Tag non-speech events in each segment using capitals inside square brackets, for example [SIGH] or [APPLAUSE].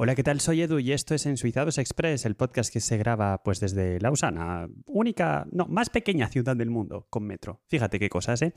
Hola, ¿qué tal? Soy Edu y esto es Ensuizados Express, el podcast que se graba pues desde Lausana, única, no, más pequeña ciudad del mundo con metro. Fíjate qué cosas, ¿eh?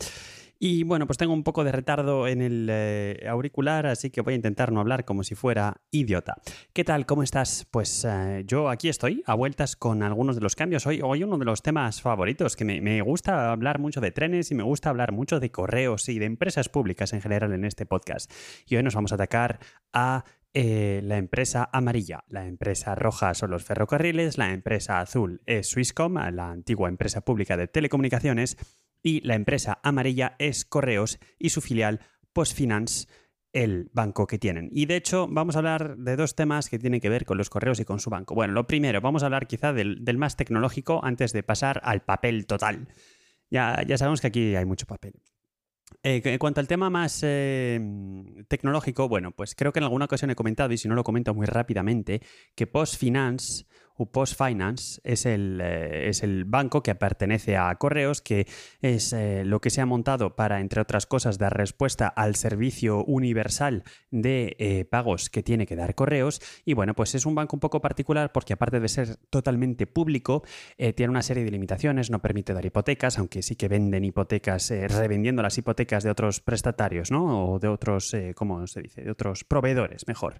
Y bueno, pues tengo un poco de retardo en el eh, auricular, así que voy a intentar no hablar como si fuera idiota. ¿Qué tal? ¿Cómo estás? Pues eh, yo aquí estoy, a vueltas con algunos de los cambios. Hoy, hoy uno de los temas favoritos, que me, me gusta hablar mucho de trenes y me gusta hablar mucho de correos y de empresas públicas en general en este podcast. Y hoy nos vamos a atacar a eh, la empresa amarilla, la empresa roja son los ferrocarriles, la empresa azul es Swisscom, la antigua empresa pública de telecomunicaciones, y la empresa amarilla es Correos y su filial Postfinance, el banco que tienen. Y de hecho vamos a hablar de dos temas que tienen que ver con los correos y con su banco. Bueno, lo primero, vamos a hablar quizá del, más tecnológico antes de pasar al papel total. Ya, ya sabemos que aquí hay mucho papel. Eh, en cuanto al tema más eh, tecnológico, bueno, pues creo que en alguna ocasión he comentado, y si no lo comento muy rápidamente, que Post Finance Post Finance es el, eh, es el banco que pertenece a Correos, que es eh, lo que se ha montado para, entre otras cosas, dar respuesta al servicio universal de eh, pagos que tiene que dar Correos. Y bueno, pues es un banco un poco particular porque aparte de ser totalmente público, tiene una serie de limitaciones, no permite dar hipotecas, aunque sí que venden hipotecas, revendiendo las hipotecas de otros prestatarios, ¿no? O de otros, ¿cómo se dice? De otros proveedores, mejor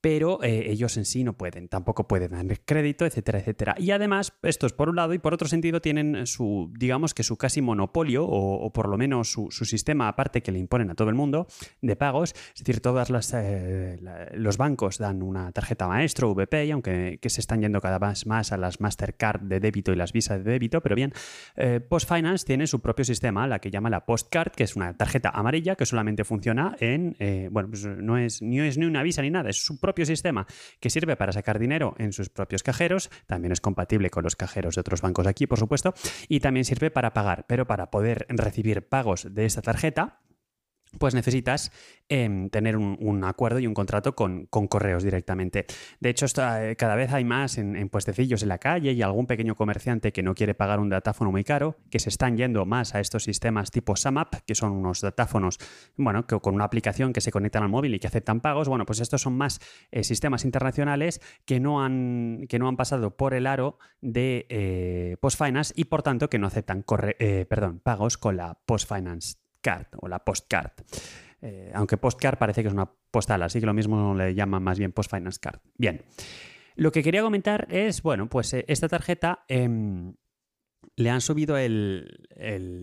pero eh, ellos en sí no pueden, tampoco pueden dar crédito, etcétera, etcétera. Y además, esto es por un lado, y por otro sentido tienen su, digamos que su casi monopolio, o, por lo menos su, sistema aparte que le imponen a todo el mundo de pagos, es decir, todos eh, los bancos dan una tarjeta maestro, VP, y aunque que se están yendo cada vez más a las Mastercard de débito y las Visa de débito, pero bien, eh, Post Finance tiene su propio sistema, la que llama la Postcard, que es una tarjeta amarilla que solamente funciona en, bueno, pues no es, ni es ni una Visa ni nada, es su propio propio sistema que sirve para sacar dinero en sus propios cajeros, también es compatible con los cajeros de otros bancos aquí, por supuesto, y también sirve para pagar, pero para poder recibir pagos de esta tarjeta, pues necesitas em, tener un, acuerdo y un contrato con, correos directamente. De hecho, eh, cada vez hay más en, puestecillos en la calle y algún pequeño comerciante que no quiere pagar un datáfono muy caro, que se están yendo más a estos sistemas tipo SAMAP, que son unos datáfonos, bueno, que, con una aplicación que se conectan al móvil y que aceptan pagos. Bueno, pues estos son más eh, sistemas internacionales que no, han, que no han pasado por el aro de eh, Post Finance y por tanto que no aceptan perdón, pagos con la Post Finance card o la postcard. Eh, aunque postcard parece que es una postal, así que lo mismo le llaman más bien post finance card. Bien. Lo que quería comentar es, bueno, pues eh, esta tarjeta em, le han subido el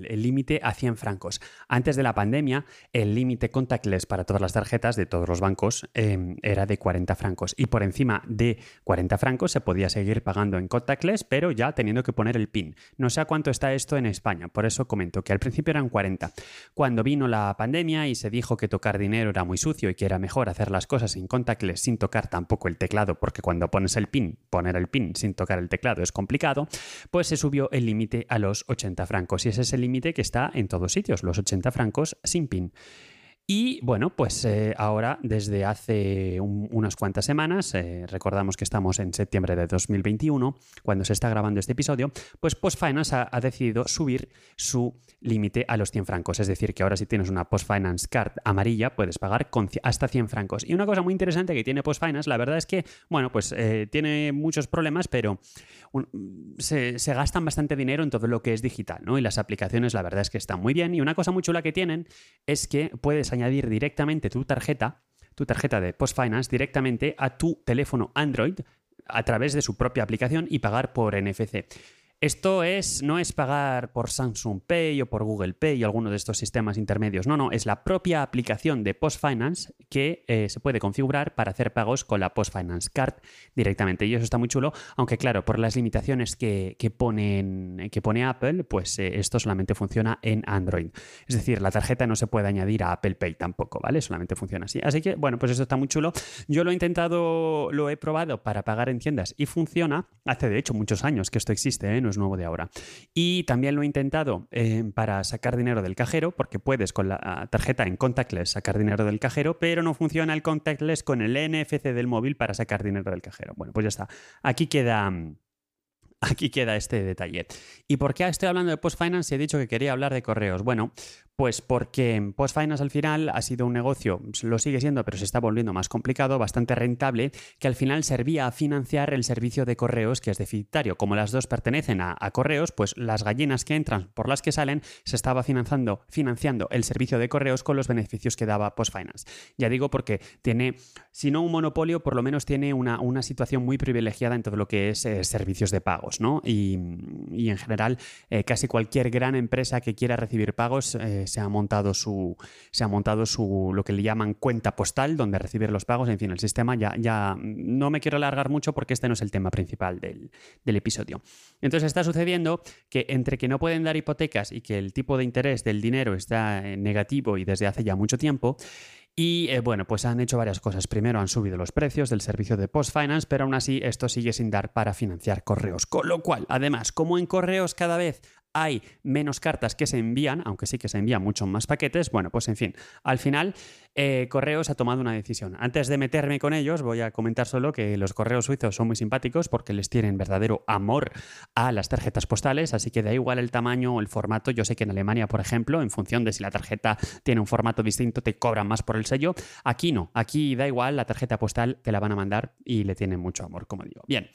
límite a 100 francos. Antes de la pandemia, el límite contactless para todas las tarjetas de todos los bancos em, era de 40 francos. Y por encima de 40 francos se podía seguir pagando en contactless, pero ya teniendo que poner el PIN. No sé a cuánto está esto en España, por eso comento que al principio eran 40. Cuando vino la pandemia y se dijo que tocar dinero era muy sucio y que era mejor hacer las cosas en contactless sin tocar tampoco el teclado, porque cuando pones el PIN, poner el PIN sin tocar el teclado es complicado, pues se subió el límite a los 80 francos. Y ese es el límite que está en todos sitios, los 80 francos sin PIN. Y bueno, pues eh, ahora desde hace unas cuantas semanas, eh, recordamos que estamos en septiembre de 2021, cuando se está grabando este episodio, pues Post Finance ha, decidido subir su límite a los 100 francos. Es decir, que ahora si tienes una Post Finance Card amarilla, puedes pagar hasta 100 francos. Y una cosa muy interesante que tiene Post Finance, la verdad es que, bueno, pues eh, tiene muchos problemas, pero se, se, gastan bastante dinero en todo lo que es digital, ¿no? Y las aplicaciones, la verdad es que están muy bien. Y una cosa muy chula que tienen es que puedes añadir directamente tu tarjeta, tu tarjeta de Post Finance, directamente a tu teléfono Android a través de su propia aplicación y pagar por NFC. Esto es, no es pagar por Samsung Pay o por Google Pay o alguno de estos sistemas intermedios. No, no, es la propia aplicación de Post Finance que eh, se puede configurar para hacer pagos con la Post Finance Card directamente. Y eso está muy chulo, aunque claro, por las limitaciones que, ponen, que pone Apple, pues eh, esto solamente funciona en Android. Es decir, la tarjeta no se puede añadir a Apple Pay tampoco, ¿vale? Solamente funciona así. Así que, bueno, pues esto está muy chulo. Yo lo he intentado, lo he probado para pagar en tiendas y funciona. Hace de hecho muchos años que esto existe, ¿eh? Es nuevo de ahora. Y también lo he intentado eh, para sacar dinero del cajero, porque puedes con la tarjeta en contactless sacar dinero del cajero, pero no funciona el contactless con el NFC del móvil para sacar dinero del cajero. Bueno, pues ya está. Aquí queda aquí queda este detalle. ¿Y por qué estoy hablando de Post Finance si he dicho que quería hablar de correos? Bueno, pues porque Post Finance al final ha sido un negocio, lo sigue siendo, pero se está volviendo más complicado, bastante rentable, que al final servía a financiar el servicio de correos que es deficitario. Como las dos pertenecen a, correos, pues las gallinas que entran por las que salen se estaba financiando, financiando el servicio de correos con los beneficios que daba Post Finance. Ya digo porque tiene, si no un monopolio, por lo menos tiene una, una situación muy privilegiada en todo lo que es eh, servicios de ¿no? Y, en general, eh, casi cualquier gran empresa que quiera recibir pagos eh, se ha montado su, se ha montado su, lo que le llaman cuenta postal, donde recibir los pagos. En fin, el sistema ya, ya no me quiero alargar mucho porque este no es el tema principal del, del episodio. Entonces está sucediendo que entre que no pueden dar hipotecas y que el tipo de interés del dinero está negativo y desde hace ya mucho tiempo, y eh, bueno, pues han hecho varias cosas. Primero han subido los precios del servicio de Post Finance, pero aún así esto sigue sin dar para financiar correos. Con lo cual, además, como en correos cada vez hay menos cartas que se envían, aunque sí que se envían muchos más paquetes, bueno, pues en fin, al final eh, Correos ha tomado una decisión. Antes de meterme con ellos, voy a comentar solo que los correos suizos son muy simpáticos porque les tienen verdadero amor a las tarjetas postales, así que da igual el tamaño o el formato. Yo sé que en Alemania, por ejemplo, en función de si la tarjeta tiene un formato distinto, te cobran más por el sello. Aquí no, aquí da igual, la tarjeta postal te la van a mandar y le tienen mucho amor, como digo. Bien.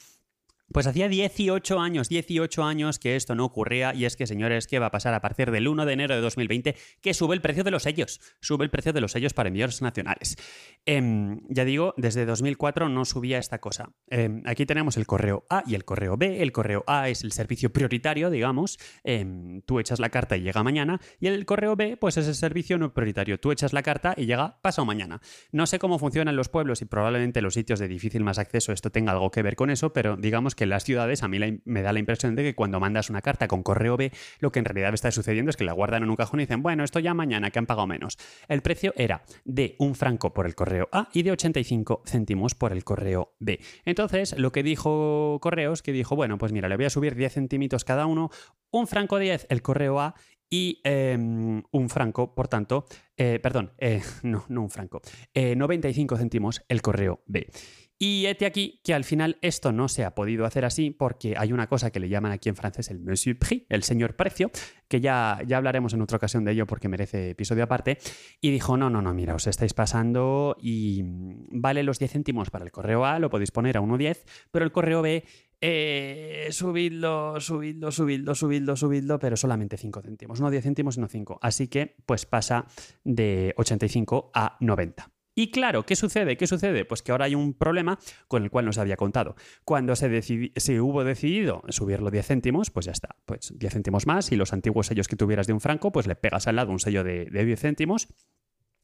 Pues hacía 18 años, 18 años que esto no ocurría y es que, señores, ¿qué va a pasar a partir del 1 de enero de 2020? Que sube el precio de los sellos, sube el precio de los sellos para envíos nacionales. Em, ya digo, desde 2004 no subía esta cosa. Em, aquí tenemos el correo A y el correo B. El correo A es el servicio prioritario, digamos. Em, tú echas la carta y llega mañana. Y el correo B, pues es el servicio no prioritario. Tú echas la carta y llega pasado mañana. No sé cómo funcionan los pueblos y probablemente los sitios de difícil más acceso esto tenga algo que ver con eso, pero digamos que en las ciudades a mí me da la impresión de que cuando mandas una carta con correo B, lo que en realidad está sucediendo es que la guardan en un cajón y dicen, bueno, esto ya mañana, que han pagado menos. El precio era de un franco por el correo A y de 85 céntimos por el correo B. Entonces, lo que dijo Correos, que dijo, bueno, pues mira, le voy a subir 10 centímetros cada uno, un franco 10 el correo A y em, un franco, por tanto, eh, perdón, eh, [LAUGHS] no, no un franco, 95 eh, céntimos el correo B. Y este aquí que al final esto no se ha podido hacer así porque hay una cosa que le llaman aquí en francés el monsieur prix, el señor precio, que ya, ya hablaremos en otra ocasión de ello porque merece episodio aparte. Y dijo, no, no, no, mira, os estáis pasando y vale los 10 céntimos para el correo A, lo podéis poner a 1,10, pero el correo B eh, subidlo, subidlo, subidlo, subidlo, subidlo, pero solamente 5 céntimos, no 10 céntimos, sino 5. Así que pues pasa de 85 a 90. Y claro, ¿qué sucede? ¿Qué sucede? Pues que ahora hay un problema con el cual no se había contado. Cuando se, se hubo decidido subirlo 10 céntimos, pues ya está. Pues 10 céntimos más y los antiguos sellos que tuvieras de un franco, pues le pegas al lado un sello de, de 10 céntimos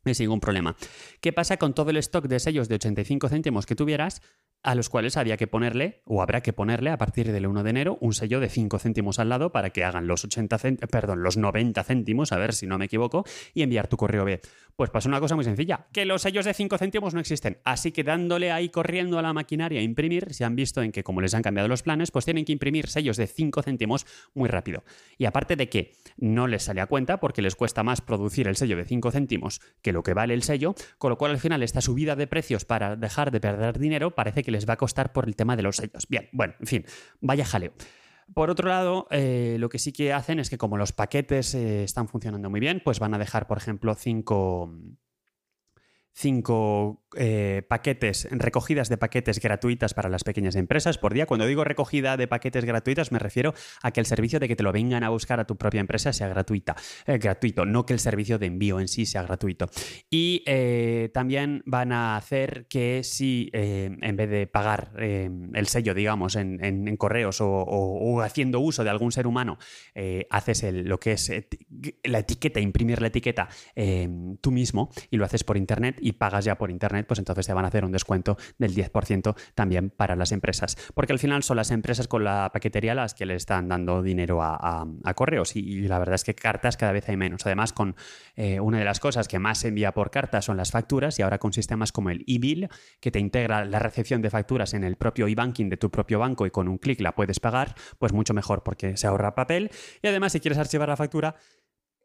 y sin ningún problema. ¿Qué pasa con todo el stock de sellos de 85 céntimos que tuvieras? a los cuales había que ponerle, o habrá que ponerle a partir del 1 de enero, un sello de 5 céntimos al lado para que hagan los 80 perdón, los 90 céntimos, a ver si no me equivoco, y enviar tu correo B. Pues pasa una cosa muy sencilla, que los sellos de 5 céntimos no existen. Así que dándole ahí corriendo a la maquinaria a imprimir, se han visto en que como les han cambiado los planes, pues tienen que imprimir sellos de 5 céntimos muy rápido. Y aparte de que no les sale a cuenta porque les cuesta más producir el sello de 5 céntimos que lo que vale el sello, con lo cual al final esta subida de precios para dejar de perder dinero parece que les va a costar por el tema de los sellos. Bien, bueno, en fin, vaya jaleo. Por otro lado, eh, lo que sí que hacen es que como los paquetes eh, están funcionando muy bien, pues van a dejar, por ejemplo, cinco, cinco eh, paquetes, recogidas de paquetes gratuitas para las pequeñas empresas por día. Cuando digo recogida de paquetes gratuitas, me refiero a que el servicio de que te lo vengan a buscar a tu propia empresa sea gratuita, eh, gratuito, no que el servicio de envío en sí sea gratuito. Y eh, también van a hacer que si en vez de pagar el sello, digamos, en, correos o, haciendo uso de algún ser humano, haces lo que es la etiqueta, imprimir la etiqueta tú mismo y lo haces por internet y pagas ya por internet, pues entonces te van a hacer un descuento del 10% también para las empresas. Porque al final son las empresas con la paquetería las que le están dando dinero a, correos y, la verdad es que cartas cada vez hay menos. Además, con eh, una de las cosas que más se envía por carta son las facturas y ahora con sistemas como el e-bill que te integra la recepción de facturas en el propio e-banking de tu propio banco y con un clic la puedes pagar, pues mucho mejor porque se ahorra papel y además si quieres archivar la factura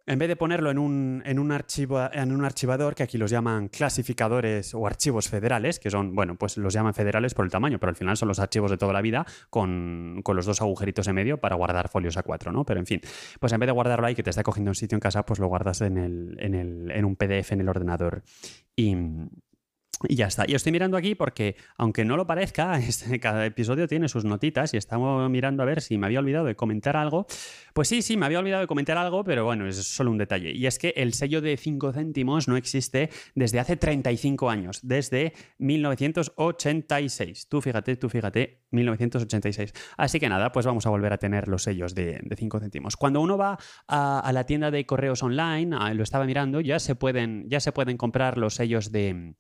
en vez de ponerlo en un, en un, archivo, en un archivador, que aquí los llaman clasificadores o archivos federales, que son, bueno, pues los llaman federales por el tamaño, pero al final son los archivos de toda la vida con, los dos agujeritos en medio para guardar folios A4, ¿no? Pero en fin, pues en vez de guardarlo ahí, que te está cogiendo un sitio en casa, pues lo guardas en, el, en, el, en un PDF en el ordenador. Y, y ya está. Y estoy mirando aquí porque, aunque no lo parezca, [LAUGHS] este, cada episodio tiene sus notitas y estamos mirando a ver si me había olvidado de comentar algo. Pues sí, sí, me había olvidado de comentar algo, pero bueno, es solo un detalle. Y es que el sello de 5 céntimos no existe desde hace 35 años, desde 1986. Tú fíjate, tú fíjate, 1986. Así que nada, pues vamos a volver a tener los sellos de, 5 céntimos. Cuando uno va a, la tienda de correos online, lo estaba mirando, ya se pueden, ya se pueden comprar los sellos de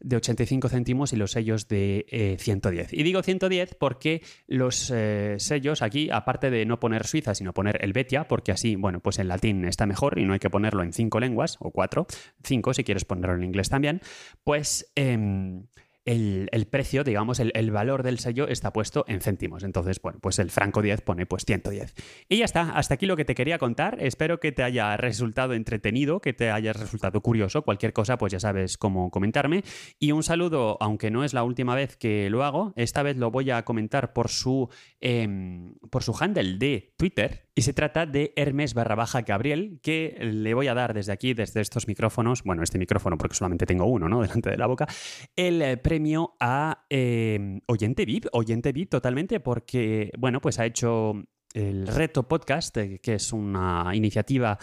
de 85 céntimos y los sellos de 110. Eh, y digo 110 porque los eh, sellos aquí, aparte de no poner Suiza, sino poner Helvetia, porque así, bueno, pues en latín está mejor y no hay que ponerlo en cinco lenguas, o cuatro, cinco si quieres ponerlo en inglés también, pues... Em, el, precio, digamos, el, valor del sello está puesto en céntimos. Entonces, bueno, pues el franco 10 pone pues 110. Y ya está, hasta aquí lo que te quería contar. Espero que te haya resultado entretenido, que te haya resultado curioso. Cualquier cosa, pues ya sabes cómo comentarme. Y un saludo, aunque no es la última vez que lo hago, esta vez lo voy a comentar por su, em, por su handle de Twitter, y se trata de Hermes barra baja Gabriel, que le voy a dar desde aquí, desde estos micrófonos, bueno, este micrófono porque solamente tengo uno, ¿no? [LAUGHS] Delante de la boca, el eh, premio a eh, Oyente VIP, Oyente VIP totalmente, porque, bueno, pues ha hecho el Reto Podcast, eh, que es una iniciativa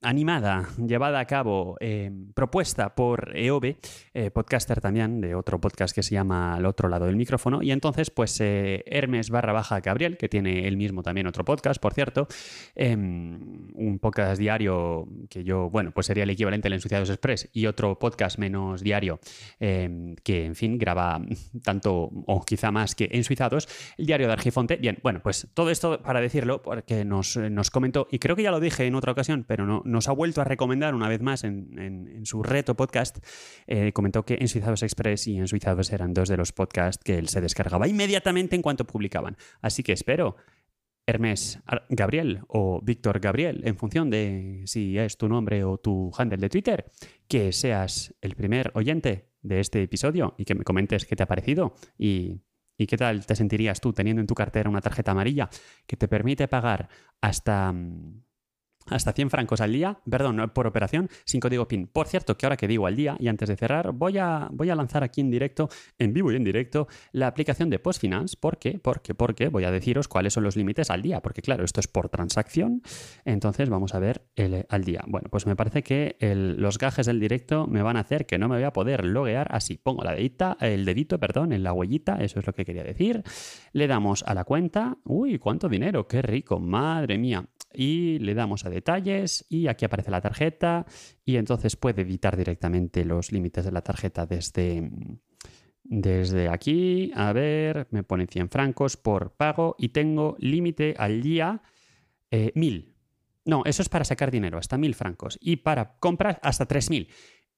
animada, llevada a cabo, eh, propuesta por EOB, eh, podcaster también de otro podcast que se llama Al otro lado del micrófono. Y entonces, pues eh, Hermes barra baja Gabriel, que tiene él mismo también otro podcast, por cierto, em, un podcast diario que yo, bueno, pues sería el equivalente al Ensuciados Express y otro podcast menos diario em, que, en fin, graba tanto o quizá más que Ensuciados, el diario de Argifonte. Bien, bueno, pues todo esto para decirlo, porque nos, nos comentó, y creo que ya lo dije en otra ocasión, pero no, nos ha vuelto a recomendar una vez más en, su reto podcast. Eh, comentó que en Suizados Express y en Suizados eran dos de los podcasts que él se descargaba inmediatamente en cuanto publicaban. Así que espero Hermes Gabriel o Víctor Gabriel, en función de si es tu nombre o tu handle de Twitter, que seas el primer oyente de este episodio y que me comentes qué te ha parecido y, qué tal te sentirías tú teniendo en tu cartera una tarjeta amarilla que te permite pagar hasta mm, hasta 100 francos al día, perdón, por operación, sin código PIN. Por cierto, que ahora que digo al día, y antes de cerrar, voy a, voy a lanzar aquí en directo, en vivo y en directo, la aplicación de PostFinance. ¿Por qué? Porque, porque voy a deciros cuáles son los límites al día, porque claro, esto es por transacción, entonces vamos a ver el, al día. Bueno, pues me parece que los gajes del directo me van a hacer que no me voy a poder loguear así. Pongo la dedita, el dedito, perdón, en la huellita, eso es lo que quería decir. Le damos a la cuenta. Uy, cuánto dinero, qué rico, madre mía y le damos a detalles y aquí aparece la tarjeta y entonces puede editar directamente los límites de la tarjeta desde, desde aquí. A ver, me pone 100 francos por pago y tengo límite al día 1000. Eh, no, eso es para sacar dinero, hasta 1000 francos. Y para compras, hasta 3000.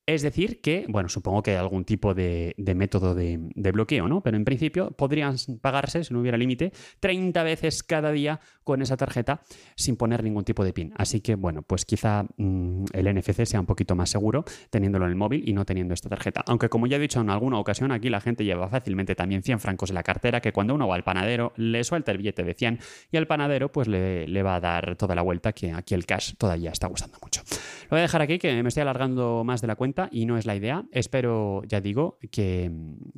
Es decir, que, bueno, supongo que hay algún tipo de, método de, bloqueo, ¿no? Pero en principio podrían pagarse, si no hubiera límite, 30 veces cada día con esa tarjeta sin poner ningún tipo de PIN. Así que, bueno, pues quizá mm, el NFC sea un poquito más seguro teniéndolo en el móvil y no teniendo esta tarjeta. Aunque, como ya he dicho en alguna ocasión, aquí la gente lleva fácilmente también 100 francos en la cartera, que cuando uno va al panadero le suelta el billete de 100 y al panadero pues le, le va a dar toda la vuelta, que aquí el cash todavía está gustando mucho. Lo voy a dejar aquí, que me estoy alargando más de la y no es la idea. Espero, ya digo, que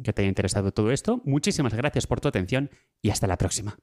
te haya interesado todo esto. Muchísimas gracias por tu atención y hasta la próxima.